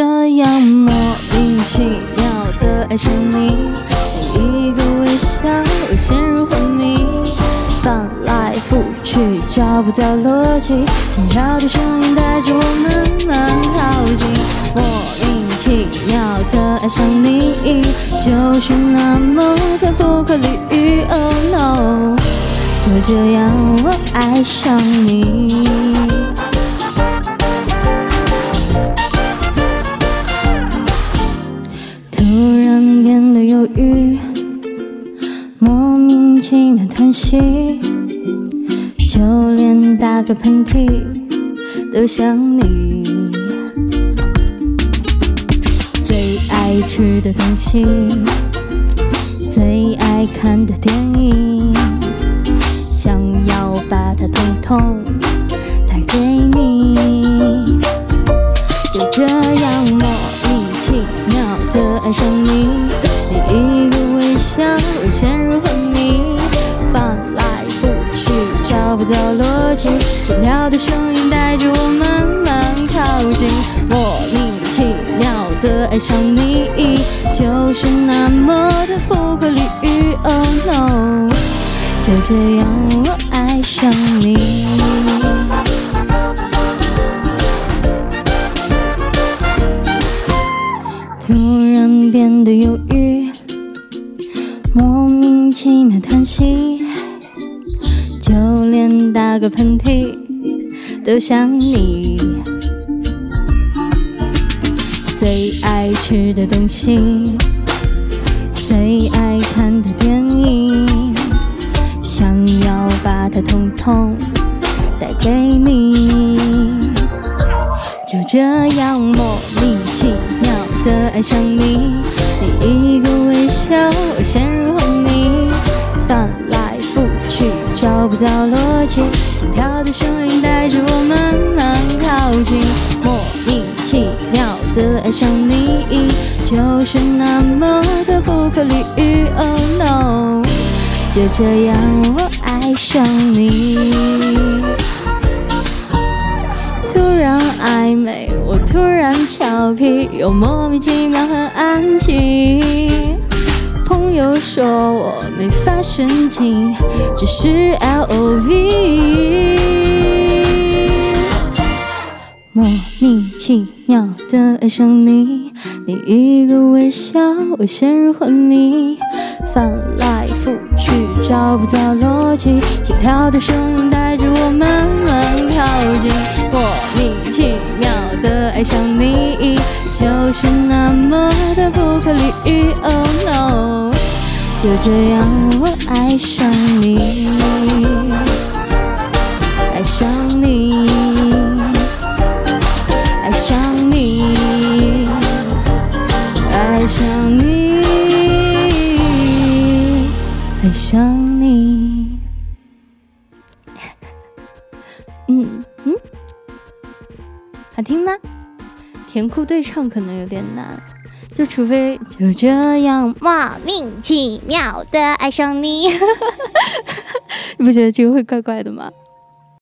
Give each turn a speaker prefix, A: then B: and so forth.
A: 这样莫名其妙的爱上你你一个微笑我陷入昏迷翻来覆去找不到逻辑心跳的声音带着我慢慢靠近莫名其妙的爱上你就是那么的不可理喻 oh no 就这样我爱上你。气，就连打个喷嚏都想你。最爱吃的东西，最爱看的电影，想要把它统统带给你。找不到逻辑，心跳的声音带着我慢慢靠近，莫名其妙的爱上你，就是那么的不可理喻。Oh no，就这样我爱上你，突然变得犹豫，莫名其妙叹息。连打个喷嚏都想你，最爱吃的东西，最爱看的电影，想要把它统统带给你。就这样莫名其妙的爱上你，你。一个微笑，我陷入心跳的声音带着我慢慢靠近，莫名其妙的爱上你，就是那么的不可理喻。Oh no，就这样我爱上你，突然暧昧，我突然俏皮，又莫名其妙很安静。朋友说我没发神经，只是 L O V。莫名其妙的爱上你，你一个微笑，我陷入昏迷，翻来覆去找不到逻辑，心跳的声音带着我慢就这样我爱上你，爱上你，爱上你，爱上你，爱上你。嗯嗯，好听吗？甜酷对唱可能有点难，就除非就这样莫名其妙的爱上你，你不觉得这个会怪怪的吗？